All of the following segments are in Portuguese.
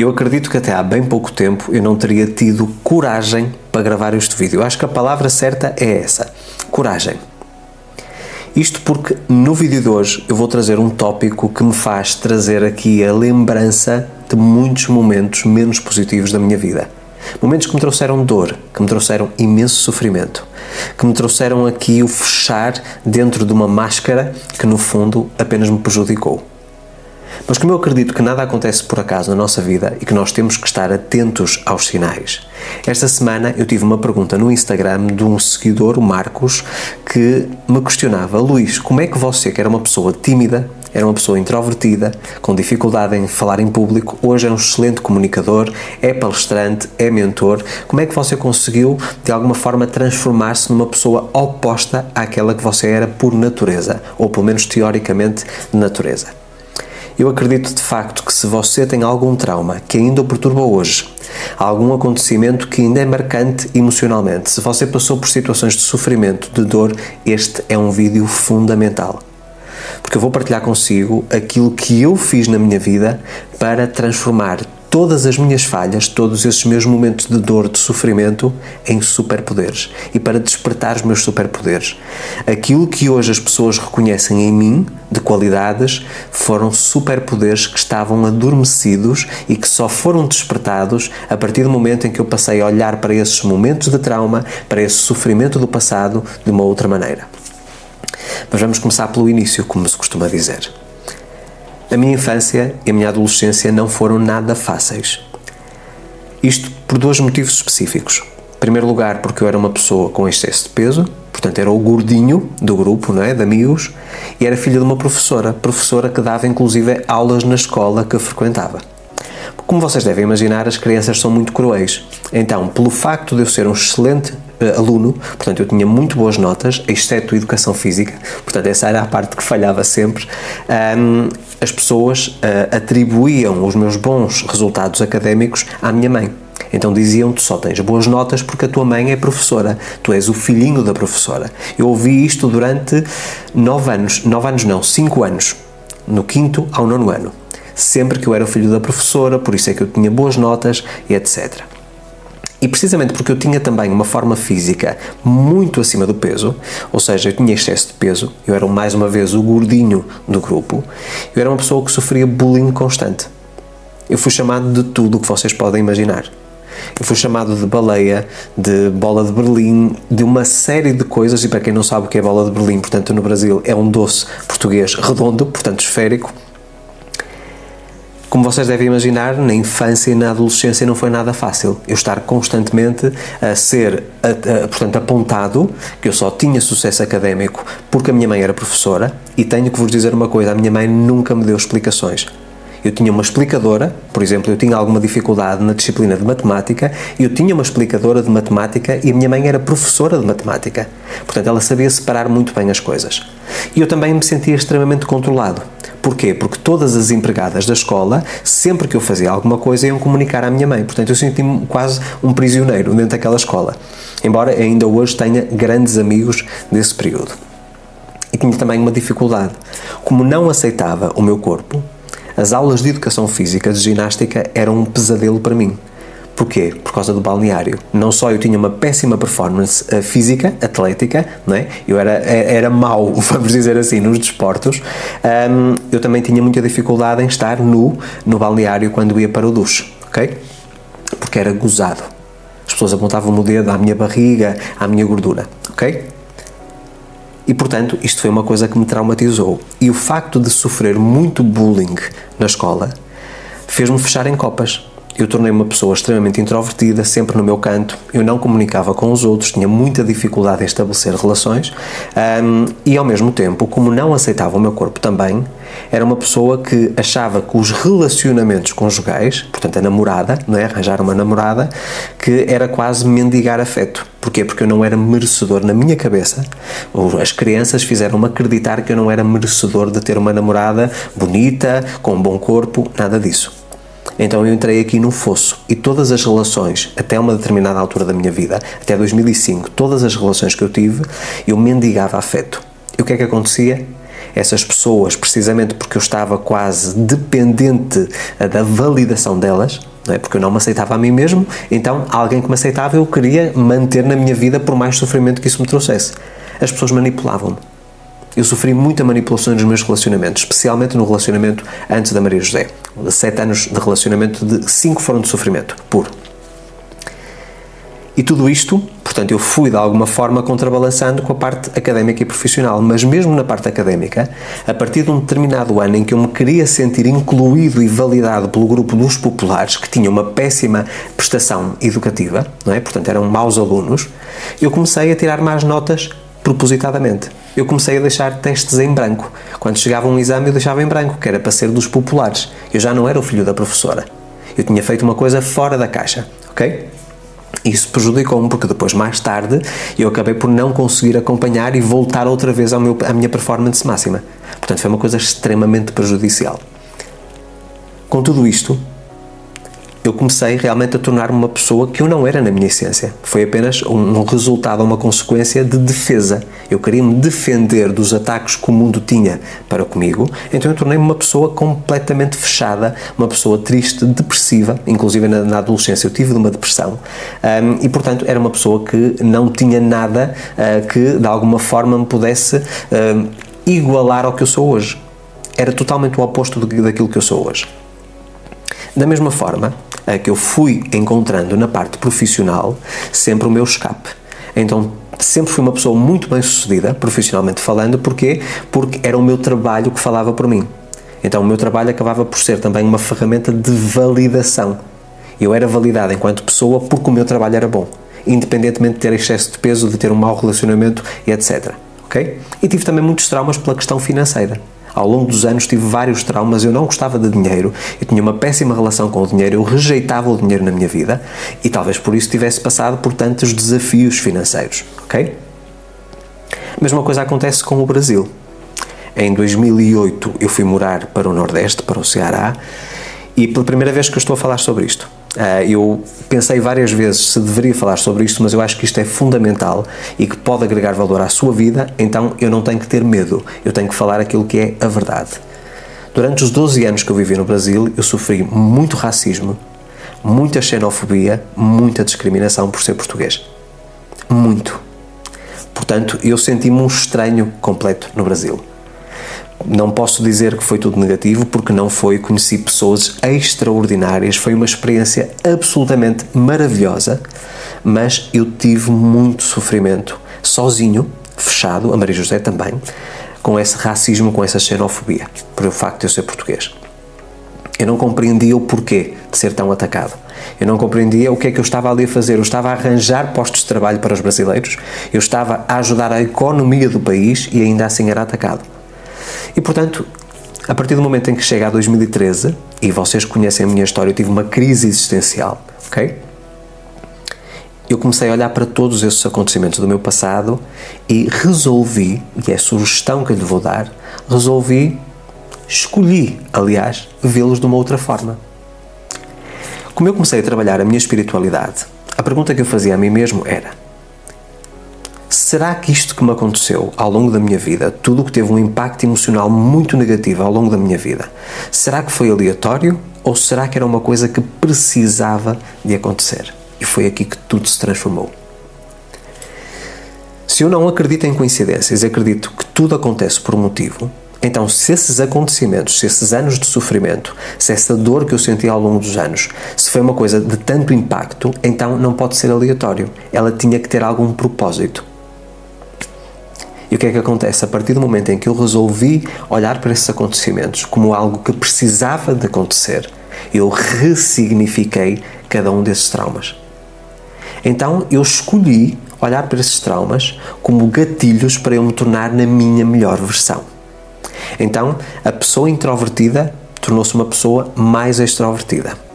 Eu acredito que até há bem pouco tempo eu não teria tido coragem para gravar este vídeo. Eu acho que a palavra certa é essa: coragem. Isto porque no vídeo de hoje eu vou trazer um tópico que me faz trazer aqui a lembrança de muitos momentos menos positivos da minha vida. Momentos que me trouxeram dor, que me trouxeram imenso sofrimento, que me trouxeram aqui o fechar dentro de uma máscara que no fundo apenas me prejudicou. Mas como eu acredito que nada acontece por acaso na nossa vida e que nós temos que estar atentos aos sinais, esta semana eu tive uma pergunta no Instagram de um seguidor, o Marcos, que me questionava: Luís, como é que você, que era uma pessoa tímida, era uma pessoa introvertida, com dificuldade em falar em público, hoje é um excelente comunicador, é palestrante, é mentor. Como é que você conseguiu, de alguma forma, transformar-se numa pessoa oposta àquela que você era por natureza, ou pelo menos teoricamente de natureza? Eu acredito de facto que se você tem algum trauma que ainda o perturba hoje, algum acontecimento que ainda é marcante emocionalmente, se você passou por situações de sofrimento, de dor, este é um vídeo fundamental. Porque eu vou partilhar consigo aquilo que eu fiz na minha vida para transformar todas as minhas falhas, todos esses meus momentos de dor, de sofrimento, em superpoderes e para despertar os meus superpoderes. Aquilo que hoje as pessoas reconhecem em mim de qualidades foram superpoderes que estavam adormecidos e que só foram despertados a partir do momento em que eu passei a olhar para esses momentos de trauma, para esse sofrimento do passado de uma outra maneira. Mas vamos começar pelo início, como se costuma dizer. A minha infância e a minha adolescência não foram nada fáceis. Isto por dois motivos específicos. Em primeiro lugar, porque eu era uma pessoa com excesso de peso, portanto era o gordinho do grupo, não é, de amigos, e era filha de uma professora, professora que dava inclusive aulas na escola que eu frequentava. Como vocês devem imaginar, as crianças são muito cruéis. Então, pelo facto de eu ser um excelente uh, aluno, portanto, eu tinha muito boas notas, exceto educação física, portanto, essa era a parte que falhava sempre, um, as pessoas uh, atribuíam os meus bons resultados académicos à minha mãe. Então diziam: Tu só tens boas notas porque a tua mãe é professora, tu és o filhinho da professora. Eu ouvi isto durante nove anos, nove anos não, cinco anos, no quinto ao nono ano. Sempre que eu era o filho da professora, por isso é que eu tinha boas notas e etc. E precisamente porque eu tinha também uma forma física muito acima do peso, ou seja, eu tinha excesso de peso, eu era mais uma vez o gordinho do grupo, eu era uma pessoa que sofria bullying constante. Eu fui chamado de tudo o que vocês podem imaginar. Eu fui chamado de baleia, de bola de Berlim, de uma série de coisas, e para quem não sabe o que é bola de Berlim, portanto, no Brasil é um doce português redondo, portanto esférico, como vocês devem imaginar, na infância e na adolescência não foi nada fácil. Eu estar constantemente a ser, a, a, portanto, apontado que eu só tinha sucesso académico porque a minha mãe era professora e tenho que vos dizer uma coisa, a minha mãe nunca me deu explicações. Eu tinha uma explicadora, por exemplo, eu tinha alguma dificuldade na disciplina de matemática, eu tinha uma explicadora de matemática e a minha mãe era professora de matemática. Portanto, ela sabia separar muito bem as coisas. E eu também me sentia extremamente controlado. Porquê? Porque todas as empregadas da escola, sempre que eu fazia alguma coisa, iam comunicar à minha mãe. Portanto, eu senti-me quase um prisioneiro dentro daquela escola. Embora ainda hoje tenha grandes amigos desse período. E tinha também uma dificuldade. Como não aceitava o meu corpo, as aulas de educação física, de ginástica, eram um pesadelo para mim. Porquê? Por causa do balneário. Não só eu tinha uma péssima performance uh, física, atlética, não é? eu era, eh, era mau, vamos dizer assim, nos desportos, um, eu também tinha muita dificuldade em estar nu no balneário quando ia para o duche, ok? Porque era gozado. As pessoas apontavam o dedo à minha barriga, à minha gordura, ok? E portanto, isto foi uma coisa que me traumatizou. E o facto de sofrer muito bullying na escola fez-me fechar em copas eu tornei uma pessoa extremamente introvertida, sempre no meu canto, eu não comunicava com os outros, tinha muita dificuldade em estabelecer relações um, e, ao mesmo tempo, como não aceitava o meu corpo também, era uma pessoa que achava que os relacionamentos conjugais, portanto a namorada, não é? arranjar uma namorada, que era quase mendigar afeto. Porquê? Porque eu não era merecedor na minha cabeça. As crianças fizeram-me acreditar que eu não era merecedor de ter uma namorada bonita, com um bom corpo, nada disso. Então eu entrei aqui num fosso e todas as relações, até uma determinada altura da minha vida, até 2005, todas as relações que eu tive, eu mendigava afeto. E o que é que acontecia? essas pessoas precisamente porque eu estava quase dependente da validação delas, não é? porque eu não me aceitava a mim mesmo, então alguém que me aceitava eu queria manter na minha vida por mais sofrimento que isso me trouxesse. As pessoas manipulavam-me. Eu sofri muita manipulação nos meus relacionamentos, especialmente no relacionamento antes da Maria José. Sete anos de relacionamento, de cinco foram de sofrimento puro. E tudo isto, portanto, eu fui de alguma forma contrabalançando com a parte académica e profissional, mas mesmo na parte académica, a partir de um determinado ano em que eu me queria sentir incluído e validado pelo grupo dos populares, que tinha uma péssima prestação educativa, não é? Portanto, eram maus alunos, eu comecei a tirar más notas propositadamente. Eu comecei a deixar testes em branco. Quando chegava um exame, eu deixava em branco, que era para ser dos populares. Eu já não era o filho da professora. Eu tinha feito uma coisa fora da caixa, ok? Isso prejudicou-me porque depois, mais tarde, eu acabei por não conseguir acompanhar e voltar outra vez meu, à minha performance máxima. Portanto, foi uma coisa extremamente prejudicial. Com tudo isto, eu comecei realmente a tornar-me uma pessoa que eu não era na minha essência. Foi apenas um resultado, uma consequência de defesa. Eu queria me defender dos ataques que o mundo tinha para comigo, então eu tornei-me uma pessoa completamente fechada, uma pessoa triste, depressiva. Inclusive na, na adolescência eu tive uma depressão um, e, portanto, era uma pessoa que não tinha nada uh, que de alguma forma me pudesse uh, igualar ao que eu sou hoje. Era totalmente o oposto daquilo que eu sou hoje. Da mesma forma, é que eu fui encontrando na parte profissional sempre o meu escape. Então sempre fui uma pessoa muito bem sucedida, profissionalmente falando, porquê? Porque era o meu trabalho que falava por mim. Então o meu trabalho acabava por ser também uma ferramenta de validação. Eu era validado enquanto pessoa porque o meu trabalho era bom, independentemente de ter excesso de peso, de ter um mau relacionamento e etc. Ok? E tive também muitos traumas pela questão financeira. Ao longo dos anos tive vários traumas, eu não gostava de dinheiro, eu tinha uma péssima relação com o dinheiro, eu rejeitava o dinheiro na minha vida e talvez por isso tivesse passado por tantos desafios financeiros, ok? A mesma coisa acontece com o Brasil. Em 2008 eu fui morar para o Nordeste, para o Ceará, e pela primeira vez que eu estou a falar sobre isto. Uh, eu pensei várias vezes se deveria falar sobre isto, mas eu acho que isto é fundamental e que pode agregar valor à sua vida, então eu não tenho que ter medo, eu tenho que falar aquilo que é a verdade. Durante os 12 anos que eu vivi no Brasil, eu sofri muito racismo, muita xenofobia, muita discriminação por ser português. Muito. Portanto, eu senti-me um estranho completo no Brasil. Não posso dizer que foi tudo negativo, porque não foi. Conheci pessoas extraordinárias, foi uma experiência absolutamente maravilhosa, mas eu tive muito sofrimento sozinho, fechado, a Maria José também, com esse racismo, com essa xenofobia, por o facto de eu ser português. Eu não compreendia o porquê de ser tão atacado. Eu não compreendia o que é que eu estava ali a fazer. Eu estava a arranjar postos de trabalho para os brasileiros, eu estava a ajudar a economia do país e ainda assim era atacado. E portanto, a partir do momento em que chega a 2013, e vocês conhecem a minha história, eu tive uma crise existencial, ok? Eu comecei a olhar para todos esses acontecimentos do meu passado e resolvi, e é a sugestão que eu lhe vou dar, resolvi, escolhi, aliás, vê-los de uma outra forma. Como eu comecei a trabalhar a minha espiritualidade, a pergunta que eu fazia a mim mesmo era: Será que isto que me aconteceu ao longo da minha vida, tudo o que teve um impacto emocional muito negativo ao longo da minha vida, será que foi aleatório ou será que era uma coisa que precisava de acontecer? E foi aqui que tudo se transformou. Se eu não acredito em coincidências, acredito que tudo acontece por um motivo, então, se esses acontecimentos, se esses anos de sofrimento, se essa dor que eu senti ao longo dos anos, se foi uma coisa de tanto impacto, então não pode ser aleatório. Ela tinha que ter algum propósito. E o que é que acontece? A partir do momento em que eu resolvi olhar para esses acontecimentos como algo que precisava de acontecer, eu ressignifiquei cada um desses traumas. Então eu escolhi olhar para esses traumas como gatilhos para eu me tornar na minha melhor versão. Então a pessoa introvertida tornou-se uma pessoa mais extrovertida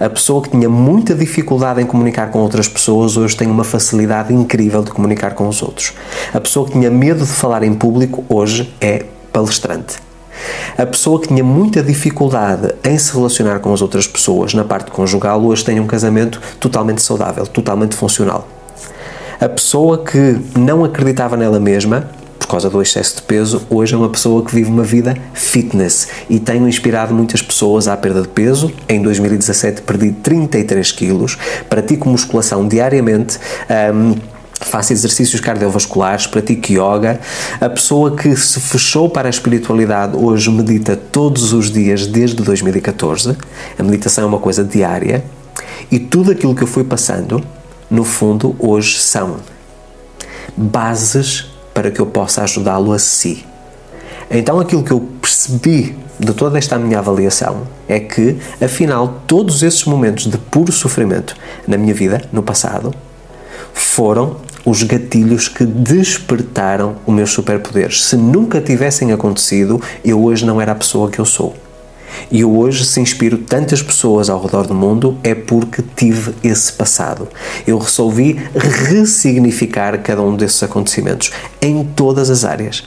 a pessoa que tinha muita dificuldade em comunicar com outras pessoas hoje tem uma facilidade incrível de comunicar com os outros. A pessoa que tinha medo de falar em público hoje é palestrante. A pessoa que tinha muita dificuldade em se relacionar com as outras pessoas na parte conjugal hoje tem um casamento totalmente saudável, totalmente funcional. A pessoa que não acreditava nela mesma causa do excesso de peso, hoje é uma pessoa que vive uma vida fitness e tenho inspirado muitas pessoas à perda de peso. Em 2017 perdi 33 quilos, pratico musculação diariamente. Um, faço exercícios cardiovasculares, pratico yoga. A pessoa que se fechou para a espiritualidade hoje medita todos os dias desde 2014. A meditação é uma coisa diária. E tudo aquilo que eu fui passando, no fundo, hoje são bases para que eu possa ajudá-lo a si. Então, aquilo que eu percebi de toda esta minha avaliação é que, afinal, todos esses momentos de puro sofrimento na minha vida, no passado, foram os gatilhos que despertaram os meus superpoderes. Se nunca tivessem acontecido, eu hoje não era a pessoa que eu sou. E eu hoje, se inspiro tantas pessoas ao redor do mundo, é porque tive esse passado. Eu resolvi ressignificar cada um desses acontecimentos em todas as áreas.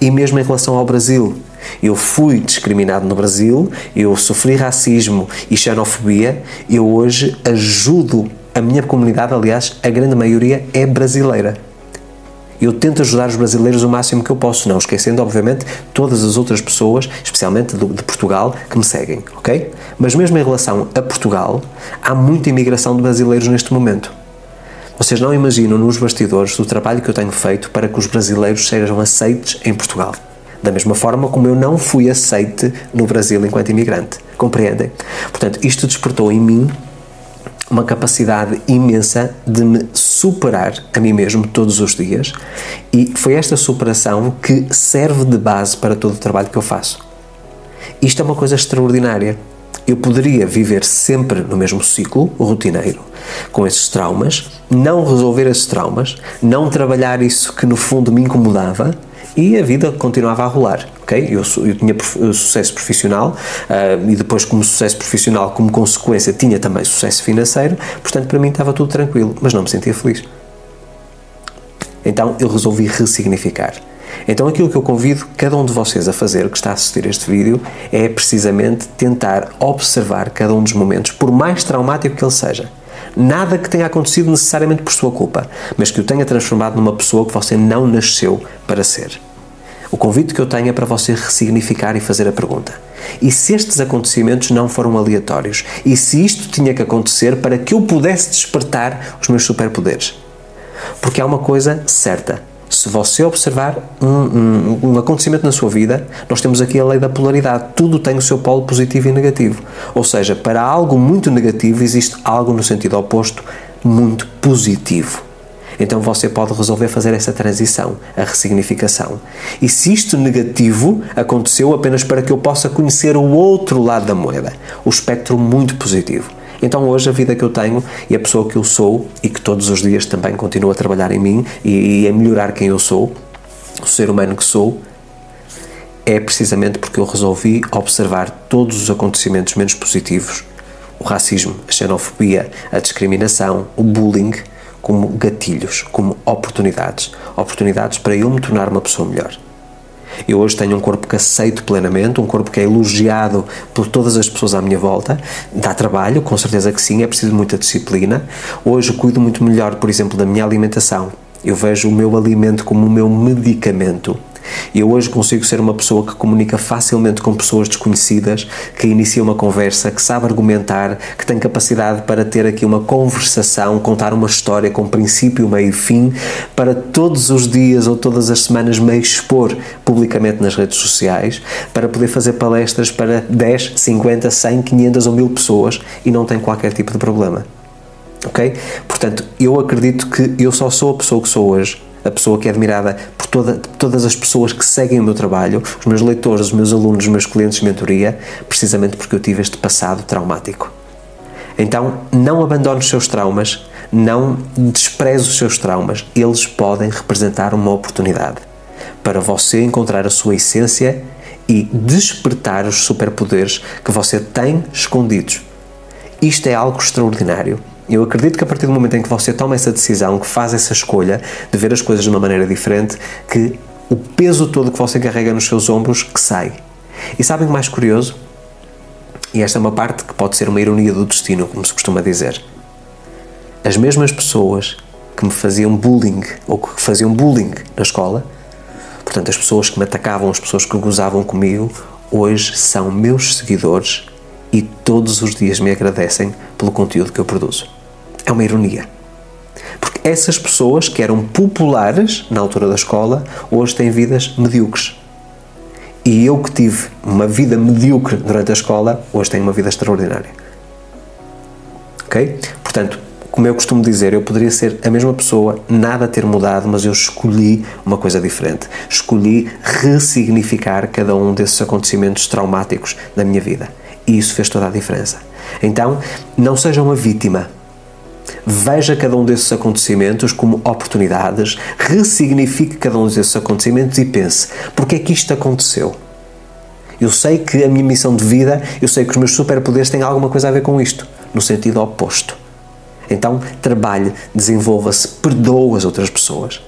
E mesmo em relação ao Brasil. Eu fui discriminado no Brasil, eu sofri racismo e xenofobia, eu hoje ajudo a minha comunidade, aliás, a grande maioria é brasileira. Eu tento ajudar os brasileiros o máximo que eu posso, não esquecendo, obviamente, todas as outras pessoas, especialmente de, Portugal, que me seguem, ok? Mas mesmo em relação a Portugal, há muita imigração de brasileiros neste momento. Vocês não imaginam nos bastidores o trabalho que eu tenho feito para que os brasileiros sejam aceites em Portugal. Da mesma forma como eu não fui aceite no Brasil enquanto imigrante. Compreendem? Portanto, isto despertou em mim uma capacidade imensa de me superar a mim mesmo todos os dias e foi esta superação que serve de base para todo o trabalho que eu faço. Isto é uma coisa extraordinária. Eu poderia viver sempre no mesmo ciclo rotineiro, com esses traumas, não resolver esses traumas, não trabalhar isso que no fundo me incomodava e a vida continuava a rolar ok? Eu, eu tinha sucesso profissional uh, e depois, como sucesso profissional, como consequência, tinha também sucesso financeiro, portanto, para mim estava tudo tranquilo, mas não me sentia feliz. Então, eu resolvi ressignificar. Então, aquilo que eu convido cada um de vocês a fazer, que está a assistir este vídeo, é precisamente tentar observar cada um dos momentos, por mais traumático que ele seja. Nada que tenha acontecido necessariamente por sua culpa, mas que o tenha transformado numa pessoa que você não nasceu para ser. O convite que eu tenho é para você ressignificar e fazer a pergunta: e se estes acontecimentos não foram aleatórios? E se isto tinha que acontecer para que eu pudesse despertar os meus superpoderes? Porque há uma coisa certa. Se você observar um, um, um, acontecimento na sua vida, nós temos aqui a lei da polaridade. Tudo tem o seu polo positivo e negativo. Ou seja, para algo muito negativo existe algo no sentido oposto muito positivo. Então você pode resolver fazer essa transição, a ressignificação. E se isto negativo aconteceu apenas para que eu possa conhecer o outro lado da moeda, o espectro muito positivo. Então hoje a vida que eu tenho e a pessoa que eu sou e que todos os dias também continuo a trabalhar em mim e, e a melhorar quem eu sou, o ser humano que sou, é precisamente porque eu resolvi observar todos os acontecimentos menos positivos, o racismo, a xenofobia, a discriminação, o bullying, como gatilhos, como oportunidades. Oportunidades para eu me tornar uma pessoa melhor. Eu hoje tenho um corpo que aceito plenamente, um corpo que é elogiado por todas as pessoas à minha volta. Dá trabalho, com certeza que sim, é preciso muita disciplina. Hoje cuido muito melhor, por exemplo, da minha alimentação. Eu vejo o meu alimento como o meu medicamento eu hoje consigo ser uma pessoa que comunica facilmente com pessoas desconhecidas, que inicia uma conversa, que sabe argumentar, que tem capacidade para ter aqui uma conversação, contar uma história com princípio, meio e fim, para todos os dias ou todas as semanas me expor publicamente nas redes sociais, para poder fazer palestras para 10, 50, 100, 500 ou 1000 pessoas e não tem qualquer tipo de problema. Ok? Portanto, eu acredito que eu só sou a pessoa que sou hoje a pessoa que é admirada por toda, todas as pessoas que seguem o meu trabalho, os meus leitores, os meus alunos, os meus clientes de mentoria, precisamente porque eu tive este passado traumático. Então, não abandone os seus traumas, não despreze os seus traumas, eles podem representar uma oportunidade para você encontrar a sua essência e despertar os superpoderes que você tem escondidos. Isto é algo extraordinário eu acredito que a partir do momento em que você toma essa decisão, que faz essa escolha de ver as coisas de uma maneira diferente, que o peso todo que você carrega nos seus ombros que sai. E sabem o mais curioso? E esta é uma parte que pode ser uma ironia do destino, como se costuma dizer. As mesmas pessoas que me faziam bullying ou que faziam bullying na escola, Portanto, as pessoas que me atacavam, as pessoas que gozavam comigo, hoje são meus seguidores e todos os dias me agradecem pelo conteúdo que eu produzo. É uma ironia. Porque essas pessoas que eram populares na altura da escola, hoje têm vidas medíocres. E eu que tive uma vida medíocre durante a escola, hoje tenho uma vida extraordinária. Ok? Portanto, como eu costumo dizer, eu poderia ser a mesma pessoa, nada ter mudado, mas eu escolhi uma coisa diferente. Escolhi ressignificar cada um desses acontecimentos traumáticos da minha vida. E isso fez toda a diferença. Então, não seja uma vítima. Veja cada um desses acontecimentos como oportunidades, ressignifique cada um desses acontecimentos e pense: porque é que isto aconteceu? Eu sei que a minha missão de vida, eu sei que os meus superpoderes têm alguma coisa a ver com isto, no sentido oposto. Então, trabalhe, desenvolva-se, perdoe as outras pessoas.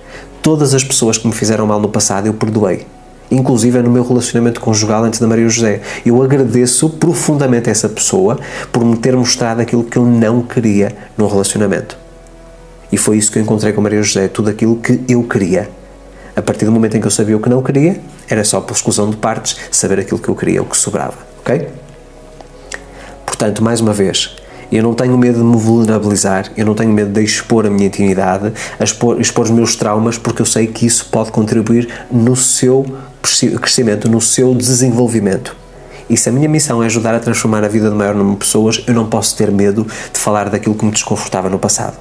Todas as pessoas que me fizeram mal no passado eu perdoei. Inclusive no meu relacionamento conjugal antes da Maria José. Eu agradeço profundamente a essa pessoa por me ter mostrado aquilo que eu não queria no relacionamento. E foi isso que eu encontrei com Maria José, tudo aquilo que eu queria. A partir do momento em que eu sabia o que não queria, era só por exclusão de partes saber aquilo que eu queria, o que sobrava, ok? Portanto, mais uma vez, eu não tenho medo de me vulnerabilizar, eu não tenho medo de expor a minha intimidade, expor, expor os meus traumas, porque eu sei que isso pode contribuir no seu crescimento, no seu desenvolvimento. E se a minha missão é ajudar a transformar a vida do maior número de pessoas, eu não posso ter medo de falar daquilo que me desconfortava no passado.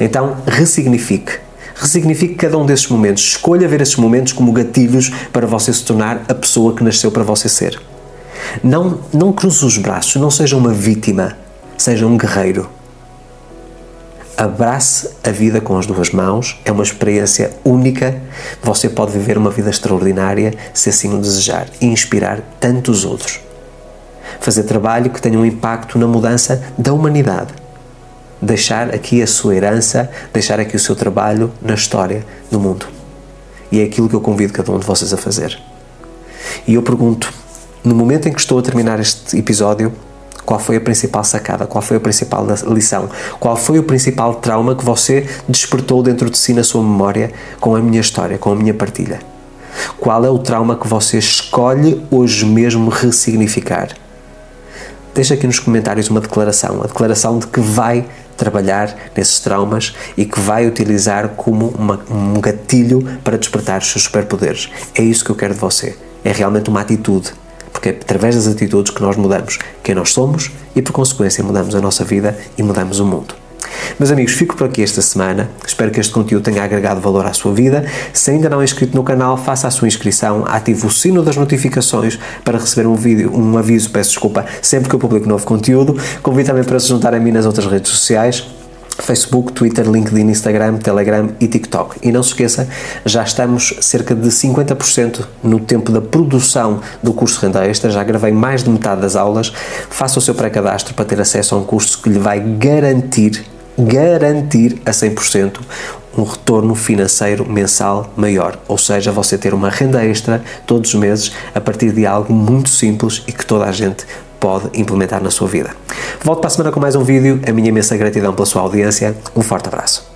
Então, ressignifique. Ressignifique cada um desses momentos. Escolha ver esses momentos como gatilhos para você se tornar a pessoa que nasceu para você ser. Não, não cruze os braços, não seja uma vítima Seja um guerreiro. Abrace a vida com as duas mãos, é uma experiência única. Você pode viver uma vida extraordinária se assim o desejar e inspirar tantos outros. Fazer trabalho que tenha um impacto na mudança da humanidade. Deixar aqui a sua herança, deixar aqui o seu trabalho na história do mundo. E é aquilo que eu convido cada um de vocês a fazer. E eu pergunto, no momento em que estou a terminar este episódio, qual foi a principal sacada? Qual foi a principal lição? Qual foi o principal trauma que você despertou dentro de si na sua memória com a minha história, com a minha partilha? Qual é o trauma que você escolhe hoje mesmo ressignificar? Deixa aqui nos comentários uma declaração, a declaração de que vai trabalhar nesses traumas e que vai utilizar como uma, um gatilho para despertar os seus superpoderes. É isso que eu quero de você. É realmente uma atitude porque é através das atitudes que nós mudamos quem nós somos e, por consequência, mudamos a nossa vida e mudamos o mundo. Meus amigos, fico por aqui esta semana. Espero que este conteúdo tenha agregado valor à sua vida. Se ainda não é inscrito no canal, faça a sua inscrição, ative o sino das notificações para receber um vídeo, um aviso, peço desculpa, sempre que eu publico novo conteúdo. Convido também para se juntar a mim nas outras redes sociais. Facebook, Twitter, LinkedIn, Instagram, Telegram e TikTok. E não se esqueça, já estamos cerca de 50% no tempo da produção do curso Renda Extra, já gravei mais de metade das aulas. Faça o seu pré-cadastro para ter acesso a um curso que lhe vai garantir, garantir a 100% um retorno financeiro mensal maior, ou seja, você ter uma renda extra todos os meses a partir de algo muito simples e que toda a gente pode implementar na sua vida. Volto para a semana com mais um vídeo. A minha imensa gratidão pela sua audiência. Um forte abraço.